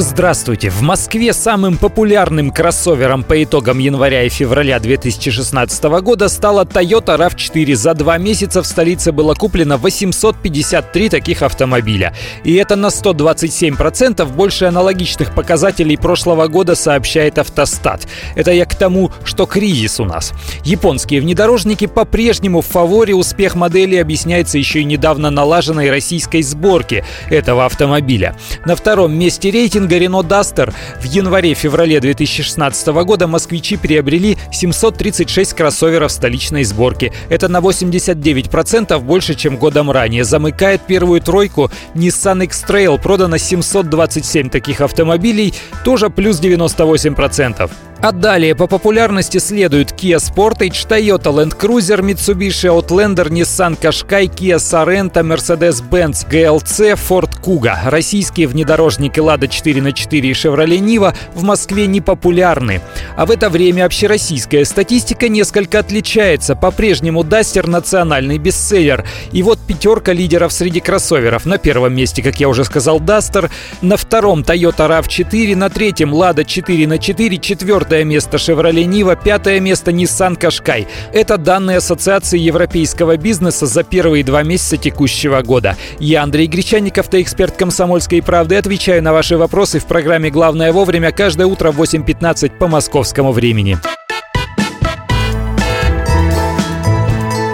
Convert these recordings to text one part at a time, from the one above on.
Здравствуйте! В Москве самым популярным кроссовером по итогам января и февраля 2016 года стала Toyota RAV4. За два месяца в столице было куплено 853 таких автомобиля. И это на 127% больше аналогичных показателей прошлого года, сообщает Автостат. Это я к тому, что кризис у нас. Японские внедорожники по-прежнему в фаворе. Успех модели объясняется еще и недавно налаженной российской сборки этого автомобиля. На втором месте рейтинга рейтинга Renault Duster в январе-феврале 2016 года москвичи приобрели 736 кроссоверов столичной сборки. Это на 89% больше, чем годом ранее. Замыкает первую тройку Nissan X-Trail. Продано 727 таких автомобилей, тоже плюс 98%. А далее по популярности следуют Kia Sportage, Toyota Land Cruiser, Mitsubishi Outlander, Nissan Qashqai, Kia Sorento, Mercedes-Benz GLC, Ford Kuga. Российские внедорожники Lada 4 на 4 и Chevrolet Niva в Москве не популярны. А в это время общероссийская статистика несколько отличается. По-прежнему Duster – национальный бестселлер. И вот пятерка лидеров среди кроссоверов. На первом месте, как я уже сказал, Duster, на втором Toyota RAV4, на третьем Lada 4 на 4, четвертый четвертое место Chevrolet Niva, пятое место Nissan Qashqai. Это данные Ассоциации европейского бизнеса за первые два месяца текущего года. Я Андрей Гречанников, автоэксперт «Комсомольской правды». Отвечаю на ваши вопросы в программе «Главное вовремя» каждое утро в 8.15 по московскому времени.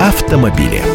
Автомобили.